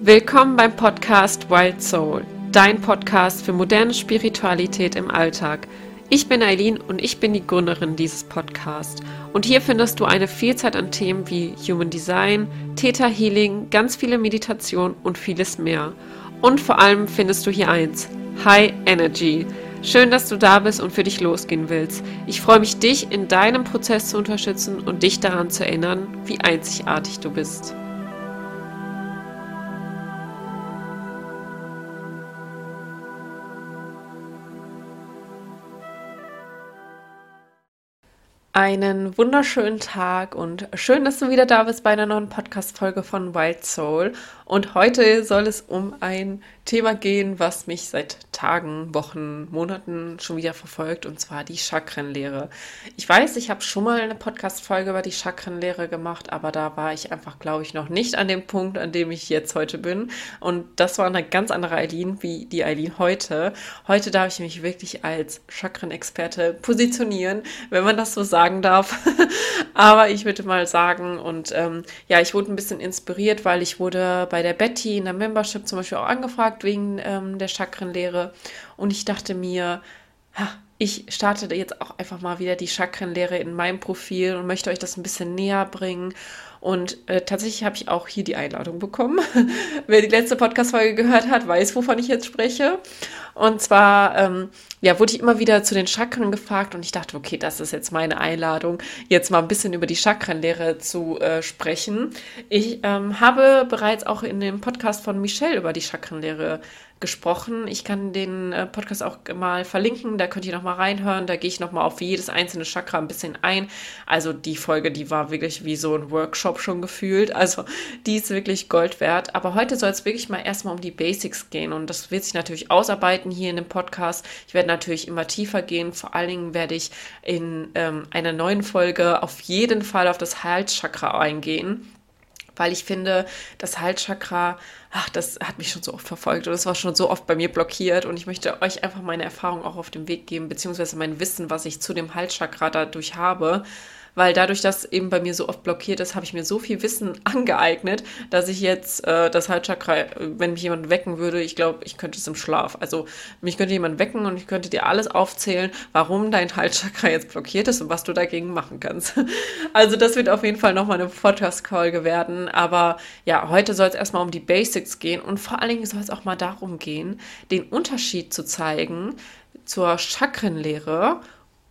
Willkommen beim Podcast Wild Soul, dein Podcast für moderne Spiritualität im Alltag. Ich bin Eileen und ich bin die Gründerin dieses Podcasts. Und hier findest du eine Vielzahl an Themen wie Human Design, Theta Healing, ganz viele Meditation und vieles mehr. Und vor allem findest du hier eins: High Energy. Schön, dass du da bist und für dich losgehen willst. Ich freue mich, dich in deinem Prozess zu unterstützen und dich daran zu erinnern, wie einzigartig du bist. Einen wunderschönen Tag und schön, dass du wieder da bist bei einer neuen Podcast-Folge von Wild Soul. Und heute soll es um ein Thema gehen, was mich seit Tagen, Wochen, Monaten schon wieder verfolgt, und zwar die Chakrenlehre. Ich weiß, ich habe schon mal eine Podcast-Folge über die Chakrenlehre gemacht, aber da war ich einfach, glaube ich, noch nicht an dem Punkt, an dem ich jetzt heute bin. Und das war eine ganz andere Eileen wie die Eileen heute. Heute darf ich mich wirklich als Chakrenexperte positionieren, wenn man das so sagen darf. aber ich würde mal sagen, und ähm, ja, ich wurde ein bisschen inspiriert, weil ich wurde bei der Betty in der Membership zum Beispiel auch angefragt gefragt wegen ähm, der Chakrenlehre und ich dachte mir, ha, ich starte jetzt auch einfach mal wieder die Chakrenlehre in meinem Profil und möchte euch das ein bisschen näher bringen. Und äh, tatsächlich habe ich auch hier die Einladung bekommen. Wer die letzte Podcast-Folge gehört hat, weiß, wovon ich jetzt spreche. Und zwar, ähm, ja, wurde ich immer wieder zu den Chakren gefragt und ich dachte, okay, das ist jetzt meine Einladung, jetzt mal ein bisschen über die Chakrenlehre zu äh, sprechen. Ich ähm, habe bereits auch in dem Podcast von Michelle über die Chakrenlehre gesprochen. Ich kann den äh, Podcast auch mal verlinken, da könnt ihr noch mal reinhören. Da gehe ich noch mal auf jedes einzelne Chakra ein bisschen ein. Also die Folge, die war wirklich wie so ein Workshop schon gefühlt. Also die ist wirklich Gold wert. Aber heute soll es wirklich mal erstmal um die Basics gehen und das wird sich natürlich ausarbeiten hier in dem Podcast. Ich werde natürlich immer tiefer gehen. Vor allen Dingen werde ich in ähm, einer neuen Folge auf jeden Fall auf das Halschakra eingehen weil ich finde, das Halschakra, ach, das hat mich schon so oft verfolgt und das war schon so oft bei mir blockiert und ich möchte euch einfach meine Erfahrung auch auf den Weg geben, beziehungsweise mein Wissen, was ich zu dem Halschakra dadurch habe, weil dadurch, dass eben bei mir so oft blockiert ist, habe ich mir so viel Wissen angeeignet, dass ich jetzt äh, das Halschakra, wenn mich jemand wecken würde, ich glaube, ich könnte es im Schlaf. Also mich könnte jemand wecken und ich könnte dir alles aufzählen, warum dein Halschakra jetzt blockiert ist und was du dagegen machen kannst. Also das wird auf jeden Fall nochmal eine Podcast-Folge werden. Aber ja, heute soll es erstmal um die Basics gehen und vor allen Dingen soll es auch mal darum gehen, den Unterschied zu zeigen zur Chakrenlehre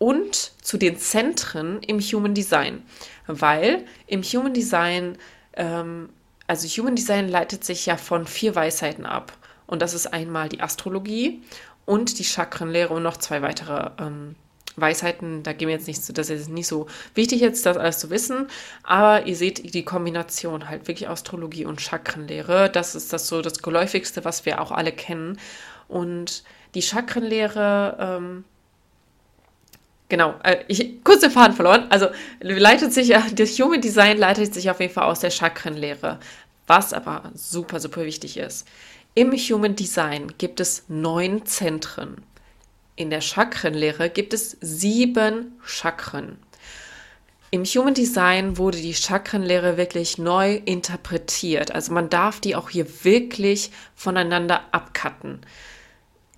und zu den Zentren im Human Design. Weil im Human Design, ähm, also Human Design leitet sich ja von vier Weisheiten ab. Und das ist einmal die Astrologie und die Chakrenlehre und noch zwei weitere ähm, Weisheiten. Da gehen wir jetzt nicht zu, das ist nicht so wichtig jetzt, das alles zu wissen. Aber ihr seht die Kombination halt wirklich Astrologie und Chakrenlehre. Das ist das so das geläufigste, was wir auch alle kennen. Und die Chakrenlehre ähm, Genau, äh, ich kurz den Faden verloren. Also leitet sich das Human Design leitet sich auf jeden Fall aus der Chakrenlehre, was aber super super wichtig ist. Im Human Design gibt es neun Zentren. In der Chakrenlehre gibt es sieben Chakren. Im Human Design wurde die Chakrenlehre wirklich neu interpretiert. Also man darf die auch hier wirklich voneinander abcutten.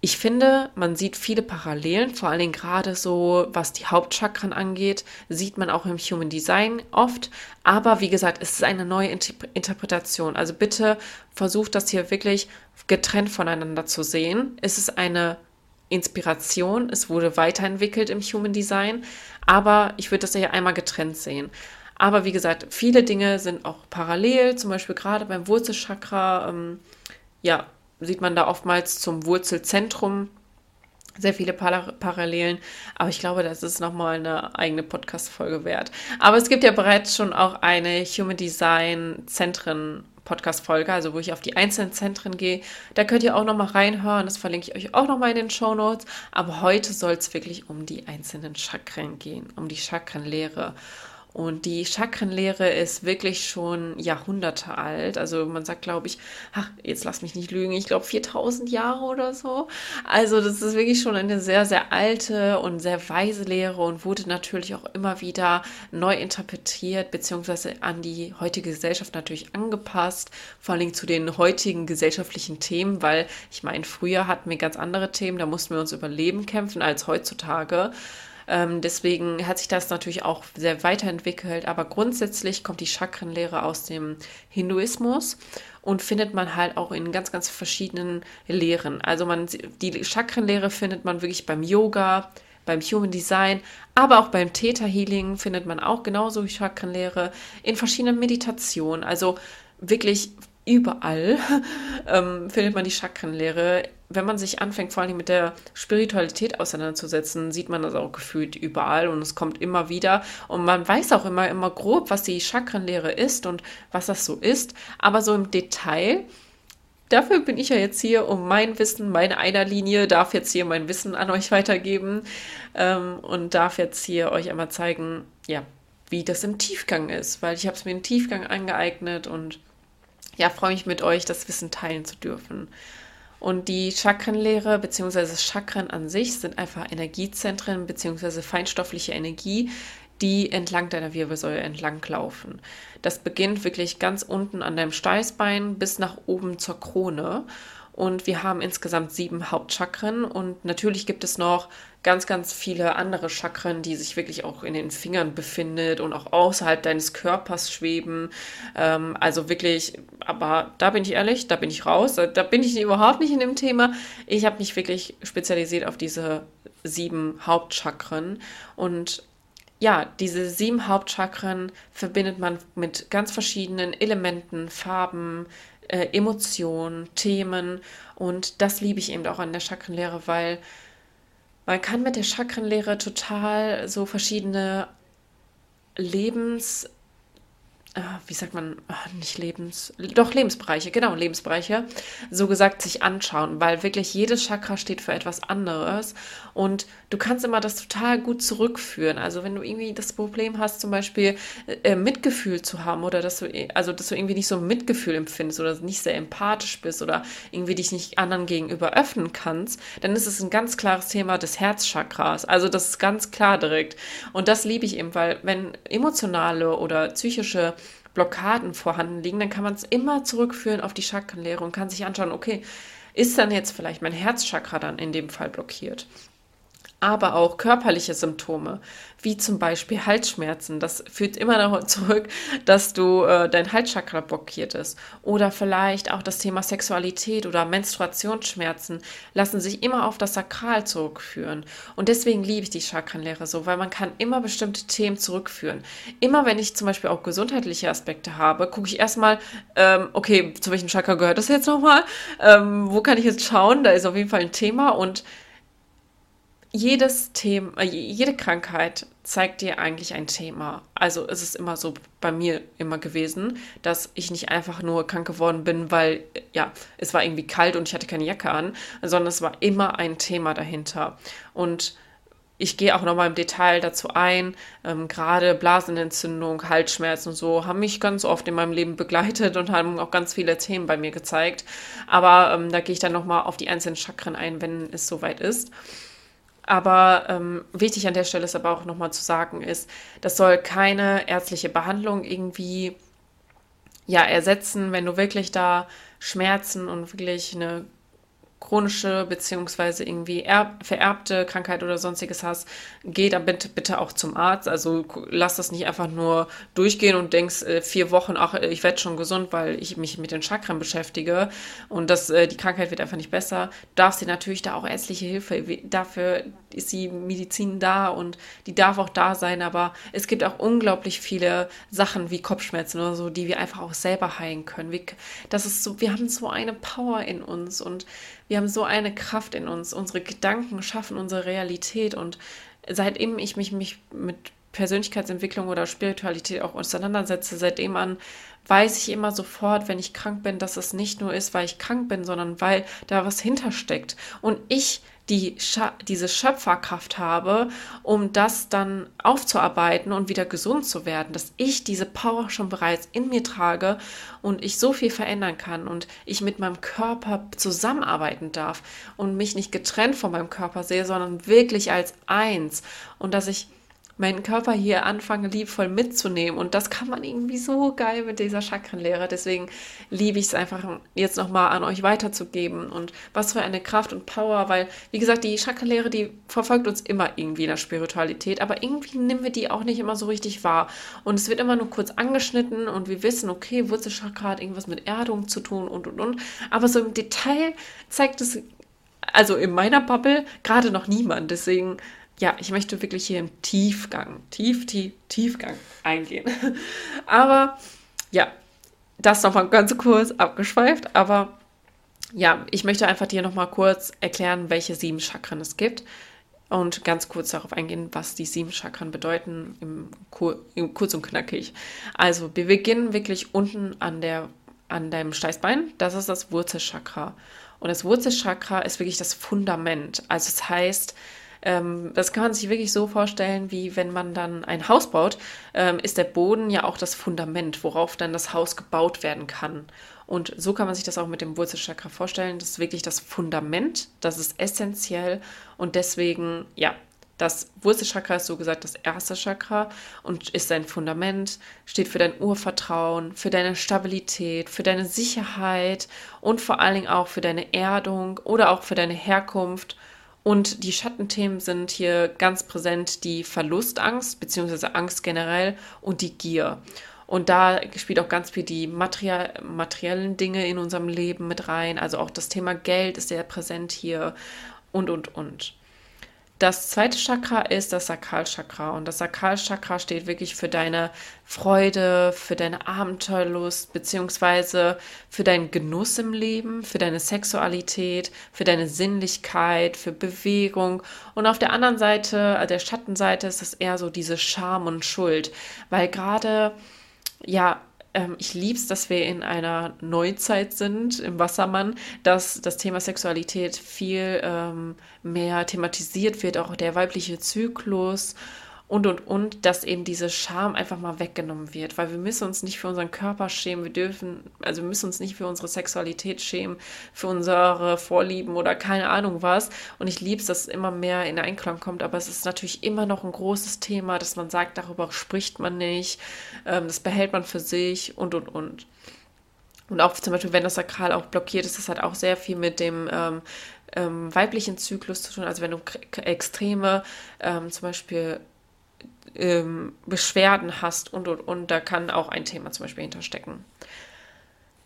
Ich finde, man sieht viele Parallelen, vor allen Dingen gerade so, was die Hauptchakren angeht, sieht man auch im Human Design oft. Aber wie gesagt, es ist eine neue Interpretation. Also bitte versucht das hier wirklich getrennt voneinander zu sehen. Es ist eine Inspiration, es wurde weiterentwickelt im Human Design, aber ich würde das hier einmal getrennt sehen. Aber wie gesagt, viele Dinge sind auch parallel, zum Beispiel gerade beim Wurzelchakra, ähm, ja, sieht man da oftmals zum Wurzelzentrum sehr viele Parallelen, aber ich glaube, das ist nochmal eine eigene Podcast-Folge wert. Aber es gibt ja bereits schon auch eine Human Design Zentren Podcast-Folge, also wo ich auf die einzelnen Zentren gehe. Da könnt ihr auch nochmal reinhören, das verlinke ich euch auch nochmal in den Show Notes. Aber heute soll es wirklich um die einzelnen Chakren gehen, um die Chakrenlehre. Und die Chakrenlehre ist wirklich schon Jahrhunderte alt. Also man sagt, glaube ich, ach, jetzt lass mich nicht lügen, ich glaube 4000 Jahre oder so. Also das ist wirklich schon eine sehr, sehr alte und sehr weise Lehre und wurde natürlich auch immer wieder neu interpretiert, beziehungsweise an die heutige Gesellschaft natürlich angepasst, vor allem zu den heutigen gesellschaftlichen Themen, weil ich meine, früher hatten wir ganz andere Themen, da mussten wir uns über Leben kämpfen als heutzutage. Ähm, deswegen hat sich das natürlich auch sehr weiterentwickelt. Aber grundsätzlich kommt die Chakrenlehre aus dem Hinduismus und findet man halt auch in ganz, ganz verschiedenen Lehren. Also man, die Chakrenlehre findet man wirklich beim Yoga, beim Human Design, aber auch beim Theta Healing findet man auch genauso wie Chakrenlehre in verschiedenen Meditationen. Also wirklich überall ähm, findet man die Chakrenlehre wenn man sich anfängt, vor allem mit der Spiritualität auseinanderzusetzen, sieht man das auch gefühlt überall und es kommt immer wieder. Und man weiß auch immer, immer grob, was die Chakrenlehre ist und was das so ist. Aber so im Detail, dafür bin ich ja jetzt hier, um mein Wissen, meine einer Linie, darf jetzt hier mein Wissen an euch weitergeben ähm, und darf jetzt hier euch einmal zeigen, ja, wie das im Tiefgang ist, weil ich habe es mir im Tiefgang angeeignet und ja, freue mich mit euch, das Wissen teilen zu dürfen. Und die Chakrenlehre bzw. Chakren an sich sind einfach Energiezentren bzw. feinstoffliche Energie, die entlang deiner Wirbelsäule entlang laufen. Das beginnt wirklich ganz unten an deinem Steißbein bis nach oben zur Krone. Und wir haben insgesamt sieben Hauptchakren. Und natürlich gibt es noch ganz, ganz viele andere Chakren, die sich wirklich auch in den Fingern befindet und auch außerhalb deines Körpers schweben. Ähm, also wirklich, aber da bin ich ehrlich, da bin ich raus. Da bin ich überhaupt nicht in dem Thema. Ich habe mich wirklich spezialisiert auf diese sieben Hauptchakren. Und ja, diese sieben Hauptchakren verbindet man mit ganz verschiedenen Elementen, Farben, äh, Emotionen, Themen. Und das liebe ich eben auch an der Chakrenlehre, weil man kann mit der Chakrenlehre total so verschiedene Lebens- Ah, wie sagt man, ah, nicht Lebens, doch Lebensbereiche, genau, Lebensbereiche, so gesagt sich anschauen, weil wirklich jedes Chakra steht für etwas anderes und du kannst immer das total gut zurückführen. Also wenn du irgendwie das Problem hast, zum Beispiel äh, Mitgefühl zu haben oder dass du, also dass du irgendwie nicht so Mitgefühl empfindest oder nicht sehr empathisch bist oder irgendwie dich nicht anderen gegenüber öffnen kannst, dann ist es ein ganz klares Thema des Herzchakras. Also das ist ganz klar direkt. Und das liebe ich eben, weil wenn emotionale oder psychische Blockaden vorhanden liegen, dann kann man es immer zurückführen auf die Chakrenlehre und kann sich anschauen, okay, ist dann jetzt vielleicht mein Herzchakra dann in dem Fall blockiert? Aber auch körperliche Symptome, wie zum Beispiel Halsschmerzen. Das führt immer darauf zurück, dass du äh, dein Halschakra blockiert ist. Oder vielleicht auch das Thema Sexualität oder Menstruationsschmerzen lassen sich immer auf das Sakral zurückführen. Und deswegen liebe ich die Chakrenlehre so, weil man kann immer bestimmte Themen zurückführen. Immer wenn ich zum Beispiel auch gesundheitliche Aspekte habe, gucke ich erstmal, ähm, okay, zu welchem Chakra gehört das jetzt nochmal? Ähm, wo kann ich jetzt schauen? Da ist auf jeden Fall ein Thema und jedes Thema, äh, jede Krankheit zeigt dir eigentlich ein Thema. Also ist es immer so bei mir immer gewesen, dass ich nicht einfach nur krank geworden bin, weil ja, es war irgendwie kalt und ich hatte keine Jacke an, sondern es war immer ein Thema dahinter. Und ich gehe auch nochmal im Detail dazu ein. Ähm, Gerade Blasenentzündung, Halsschmerzen und so haben mich ganz oft in meinem Leben begleitet und haben auch ganz viele Themen bei mir gezeigt. Aber ähm, da gehe ich dann nochmal auf die einzelnen Chakren ein, wenn es soweit ist. Aber ähm, wichtig an der Stelle ist aber auch nochmal zu sagen, ist, das soll keine ärztliche Behandlung irgendwie ja ersetzen, wenn du wirklich da Schmerzen und wirklich eine chronische beziehungsweise irgendwie erb, vererbte Krankheit oder sonstiges hast, geh da bitte, bitte auch zum Arzt. Also lass das nicht einfach nur durchgehen und denkst äh, vier Wochen, ach, ich werde schon gesund, weil ich mich mit den Chakren beschäftige und das, äh, die Krankheit wird einfach nicht besser. Darfst dir natürlich da auch ärztliche Hilfe, dafür ist die Medizin da und die darf auch da sein, aber es gibt auch unglaublich viele Sachen wie Kopfschmerzen oder so, die wir einfach auch selber heilen können. Wir, das ist so, wir haben so eine Power in uns und wir haben so eine Kraft in uns. Unsere Gedanken schaffen unsere Realität und seitdem ich mich, mich mit Persönlichkeitsentwicklung oder Spiritualität auch auseinandersetze, seitdem an weiß ich immer sofort, wenn ich krank bin, dass es nicht nur ist, weil ich krank bin, sondern weil da was hintersteckt. Und ich die diese Schöpferkraft habe, um das dann aufzuarbeiten und wieder gesund zu werden, dass ich diese Power schon bereits in mir trage und ich so viel verändern kann und ich mit meinem Körper zusammenarbeiten darf und mich nicht getrennt von meinem Körper sehe, sondern wirklich als eins und dass ich meinen Körper hier anfange, liebvoll mitzunehmen. Und das kann man irgendwie so geil mit dieser Chakrenlehre. Deswegen liebe ich es einfach jetzt nochmal an euch weiterzugeben. Und was für eine Kraft und Power, weil, wie gesagt, die Chakrenlehre, die verfolgt uns immer irgendwie in der Spiritualität, aber irgendwie nehmen wir die auch nicht immer so richtig wahr. Und es wird immer nur kurz angeschnitten und wir wissen, okay, Wurzelchakra hat irgendwas mit Erdung zu tun und und und. Aber so im Detail zeigt es, also in meiner Bubble, gerade noch niemand. Deswegen ja, ich möchte wirklich hier im Tiefgang, tief, tief, Tiefgang eingehen. aber ja, das nochmal ganz kurz abgeschweift, aber ja, ich möchte einfach dir nochmal kurz erklären, welche sieben Chakren es gibt und ganz kurz darauf eingehen, was die sieben Chakren bedeuten, im, Kur im kurz und knackig. Also, wir beginnen wirklich unten an der an deinem Steißbein, das ist das Wurzelchakra. Und das Wurzelchakra ist wirklich das Fundament. Also es das heißt, ähm, das kann man sich wirklich so vorstellen, wie wenn man dann ein Haus baut, ähm, ist der Boden ja auch das Fundament, worauf dann das Haus gebaut werden kann. Und so kann man sich das auch mit dem Wurzelchakra vorstellen. Das ist wirklich das Fundament, das ist essentiell und deswegen, ja, das Wurzelchakra ist so gesagt das erste Chakra und ist dein Fundament, steht für dein Urvertrauen, für deine Stabilität, für deine Sicherheit und vor allen Dingen auch für deine Erdung oder auch für deine Herkunft und die Schattenthemen sind hier ganz präsent die Verlustangst, beziehungsweise Angst generell und die Gier. Und da spielt auch ganz viel die materiell, materiellen Dinge in unserem Leben mit rein. Also auch das Thema Geld ist sehr präsent hier und, und, und. Das zweite Chakra ist das Sakralchakra und das Sakralchakra steht wirklich für deine Freude, für deine Abenteuerlust, beziehungsweise für deinen Genuss im Leben, für deine Sexualität, für deine Sinnlichkeit, für Bewegung. Und auf der anderen Seite, äh, der Schattenseite, ist es eher so diese Scham und Schuld, weil gerade ja, ähm, ich liebe es, dass wir in einer Neuzeit sind im Wassermann, dass das Thema Sexualität viel ähm, mehr thematisiert wird, auch der weibliche Zyklus und und und, dass eben diese Scham einfach mal weggenommen wird, weil wir müssen uns nicht für unseren Körper schämen, wir dürfen, also wir müssen uns nicht für unsere Sexualität schämen, für unsere Vorlieben oder keine Ahnung was. Und ich liebe es, dass es immer mehr in Einklang kommt, aber es ist natürlich immer noch ein großes Thema, dass man sagt, darüber spricht man nicht, ähm, das behält man für sich und und und. Und auch zum Beispiel, wenn das Sakral auch blockiert ist, das hat auch sehr viel mit dem ähm, ähm, weiblichen Zyklus zu tun. Also wenn du extreme, ähm, zum Beispiel ähm, Beschwerden hast und und und, da kann auch ein Thema zum Beispiel hinterstecken.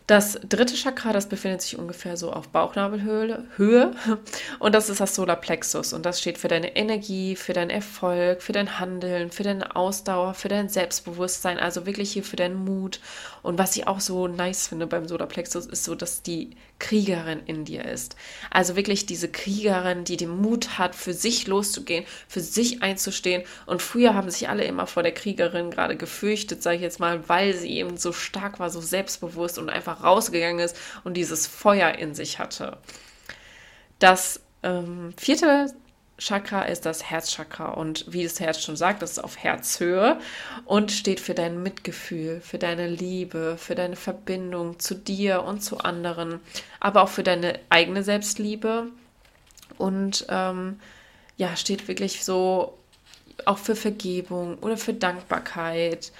Das dritte Chakra, das befindet sich ungefähr so auf Bauchnabelhöhe Höhe, und das ist das Solarplexus und das steht für deine Energie, für deinen Erfolg, für dein Handeln, für deine Ausdauer, für dein Selbstbewusstsein, also wirklich hier für deinen Mut. Und was ich auch so nice finde beim Solarplexus ist so, dass die Kriegerin in dir ist. Also wirklich diese Kriegerin, die den Mut hat, für sich loszugehen, für sich einzustehen. Und früher haben sich alle immer vor der Kriegerin gerade gefürchtet, sage ich jetzt mal, weil sie eben so stark war, so selbstbewusst und einfach rausgegangen ist und dieses Feuer in sich hatte. Das ähm, vierte Chakra ist das Herzchakra und wie das Herz schon sagt, das ist auf Herzhöhe und steht für dein Mitgefühl, für deine Liebe, für deine Verbindung zu dir und zu anderen, aber auch für deine eigene Selbstliebe und ähm, ja, steht wirklich so auch für Vergebung oder für Dankbarkeit.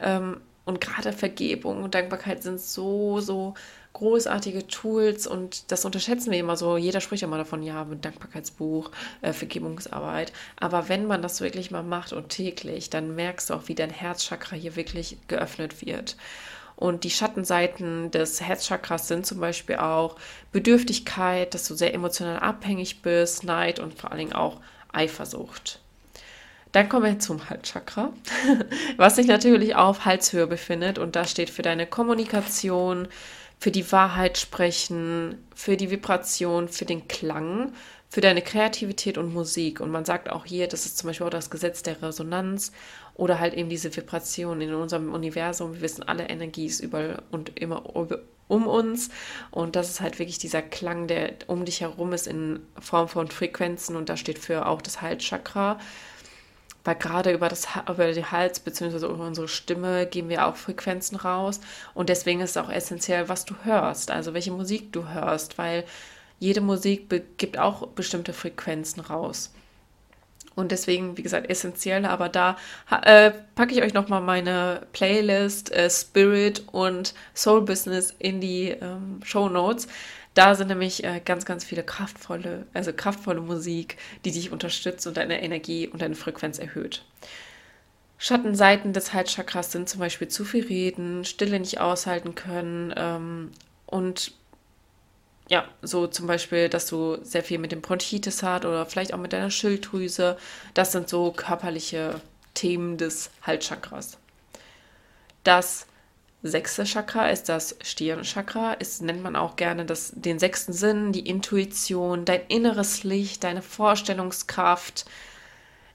Ähm, und gerade Vergebung und Dankbarkeit sind so, so großartige Tools und das unterschätzen wir immer so. Jeder spricht immer davon, ja, mit Dankbarkeitsbuch, äh, Vergebungsarbeit. Aber wenn man das wirklich mal macht und täglich, dann merkst du auch, wie dein Herzchakra hier wirklich geöffnet wird. Und die Schattenseiten des Herzchakras sind zum Beispiel auch Bedürftigkeit, dass du sehr emotional abhängig bist, Neid und vor allen Dingen auch Eifersucht. Dann kommen wir zum Halschakra, was sich natürlich auf Halshöhe befindet und das steht für deine Kommunikation, für die Wahrheit sprechen, für die Vibration, für den Klang, für deine Kreativität und Musik. Und man sagt auch hier, das ist zum Beispiel auch das Gesetz der Resonanz oder halt eben diese Vibration in unserem Universum. Wir wissen, alle Energie ist überall und immer um uns. Und das ist halt wirklich dieser Klang, der um dich herum ist in Form von Frequenzen. Und da steht für auch das Halschakra. Weil gerade über, das, über den Hals bzw. über unsere Stimme geben wir auch Frequenzen raus. Und deswegen ist es auch essentiell, was du hörst, also welche Musik du hörst, weil jede Musik gibt auch bestimmte Frequenzen raus. Und deswegen, wie gesagt, essentiell. Aber da äh, packe ich euch nochmal meine Playlist äh, Spirit und Soul Business in die ähm, Show Notes. Da sind nämlich äh, ganz, ganz viele kraftvolle, also kraftvolle Musik, die dich unterstützt und deine Energie und deine Frequenz erhöht. Schattenseiten des Halschakras sind zum Beispiel zu viel reden, Stille nicht aushalten können ähm, und ja, so zum Beispiel, dass du sehr viel mit dem Bronchitis hast oder vielleicht auch mit deiner Schilddrüse. Das sind so körperliche Themen des Halschakras. Das sechste Chakra ist das Stirnchakra. Es nennt man auch gerne das, den sechsten Sinn, die Intuition, dein inneres Licht, deine Vorstellungskraft,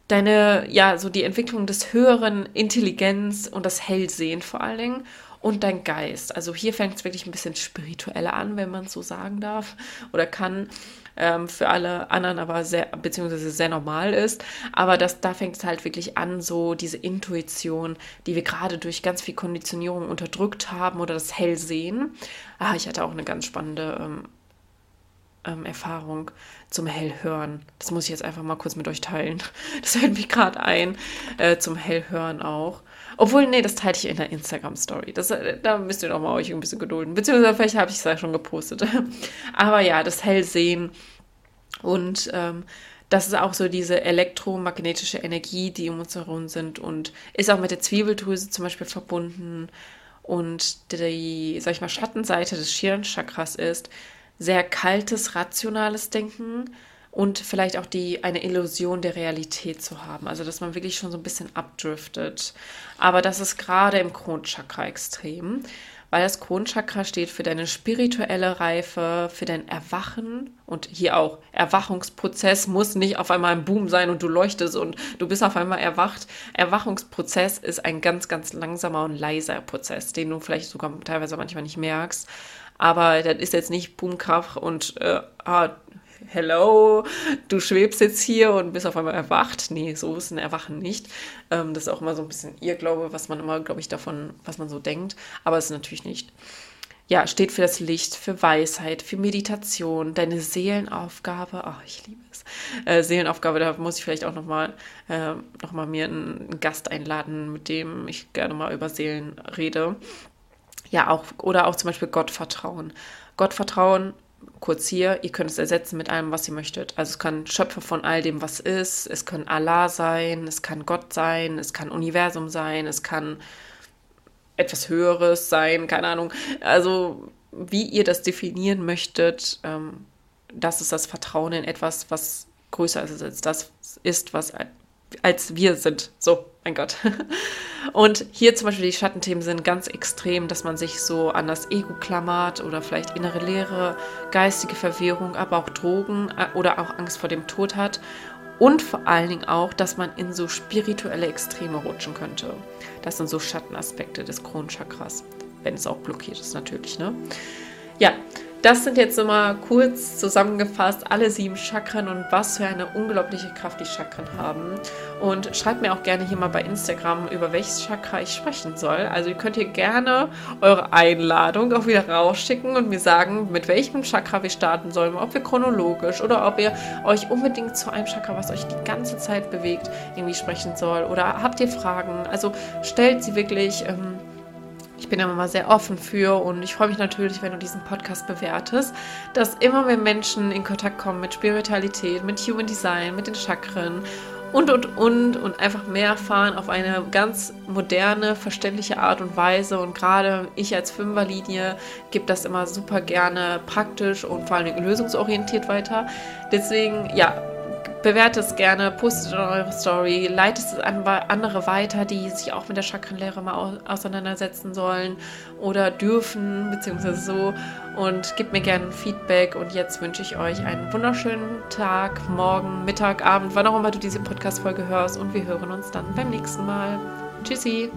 deine, ja, so die Entwicklung des höheren Intelligenz und das Hellsehen vor allen Dingen und dein Geist. Also hier fängt es wirklich ein bisschen spiritueller an, wenn man es so sagen darf oder kann. Ähm, für alle anderen aber sehr, beziehungsweise sehr normal ist. Aber das, da fängt es halt wirklich an, so diese Intuition, die wir gerade durch ganz viel Konditionierung unterdrückt haben oder das Hellsehen. Ah, ich hatte auch eine ganz spannende ähm, ähm, Erfahrung zum Hellhören. Das muss ich jetzt einfach mal kurz mit euch teilen. Das fällt mich gerade ein, äh, zum Hellhören auch. Obwohl, nee, das teile ich in der Instagram-Story. Äh, da müsst ihr doch mal euch ein bisschen gedulden. Beziehungsweise vielleicht habe ich es ja schon gepostet. Aber ja, das Hellsehen und ähm, das ist auch so diese elektromagnetische Energie, die um uns herum sind und ist auch mit der Zwiebeldrüse zum Beispiel verbunden. Und die, sag ich mal, Schattenseite des Schirnchakras ist sehr kaltes, rationales Denken und vielleicht auch die, eine Illusion der Realität zu haben. Also, dass man wirklich schon so ein bisschen abdriftet. Aber das ist gerade im Kronchakra extrem, weil das Kronchakra steht für deine spirituelle Reife, für dein Erwachen und hier auch Erwachungsprozess muss nicht auf einmal ein Boom sein und du leuchtest und du bist auf einmal erwacht. Erwachungsprozess ist ein ganz, ganz langsamer und leiser Prozess, den du vielleicht sogar teilweise manchmal nicht merkst. Aber das ist jetzt nicht Boomkraft und äh, ah, hello, du schwebst jetzt hier und bist auf einmal erwacht. Nee, so ist ein Erwachen nicht. Ähm, das ist auch immer so ein bisschen Irrglaube, was man immer, glaube ich, davon, was man so denkt. Aber es ist natürlich nicht. Ja, steht für das Licht, für Weisheit, für Meditation, deine Seelenaufgabe. Ach, ich liebe es. Äh, Seelenaufgabe, da muss ich vielleicht auch nochmal äh, noch mir einen Gast einladen, mit dem ich gerne mal über Seelen rede. Ja, auch, oder auch zum Beispiel Gottvertrauen. Gottvertrauen kurz hier, ihr könnt es ersetzen mit allem, was ihr möchtet. Also es kann Schöpfer von all dem, was ist, es kann Allah sein, es kann Gott sein, es kann Universum sein, es kann etwas Höheres sein, keine Ahnung. Also wie ihr das definieren möchtet, ähm, das ist das Vertrauen in etwas, was größer ist als das ist, was als wir sind. So, mein Gott. Und hier zum Beispiel die Schattenthemen sind ganz extrem, dass man sich so an das Ego klammert oder vielleicht innere Leere, geistige Verwirrung, aber auch Drogen äh, oder auch Angst vor dem Tod hat. Und vor allen Dingen auch, dass man in so spirituelle Extreme rutschen könnte. Das sind so Schattenaspekte des Kronchakras, wenn es auch blockiert ist natürlich. Ne? Ja, das sind jetzt nochmal kurz zusammengefasst alle sieben Chakren und was für eine unglaubliche Kraft die Chakren haben. Und schreibt mir auch gerne hier mal bei Instagram, über welches Chakra ich sprechen soll. Also ihr könnt hier gerne eure Einladung auch wieder rausschicken und mir sagen, mit welchem Chakra wir starten sollen, ob wir chronologisch oder ob ihr euch unbedingt zu einem Chakra, was euch die ganze Zeit bewegt, irgendwie sprechen soll. Oder habt ihr Fragen? Also stellt sie wirklich. Ähm, ich bin immer mal sehr offen für und ich freue mich natürlich, wenn du diesen Podcast bewertest, dass immer mehr Menschen in Kontakt kommen mit Spiritualität, mit Human Design, mit den Chakren und, und, und und einfach mehr erfahren auf eine ganz moderne, verständliche Art und Weise. Und gerade ich als Fünferlinie gebe das immer super gerne praktisch und vor allem lösungsorientiert weiter. Deswegen, ja, bewertet es gerne, postet in eure Story, leitet es an andere weiter, die sich auch mit der Chakrenlehre mal auseinandersetzen sollen oder dürfen, beziehungsweise so. Und gebt mir gerne Feedback. Und jetzt wünsche ich euch einen wunderschönen Tag, Morgen, Mittag, Abend, wann auch immer du diese Podcast-Folge hörst. Und wir hören uns dann beim nächsten Mal. Tschüssi!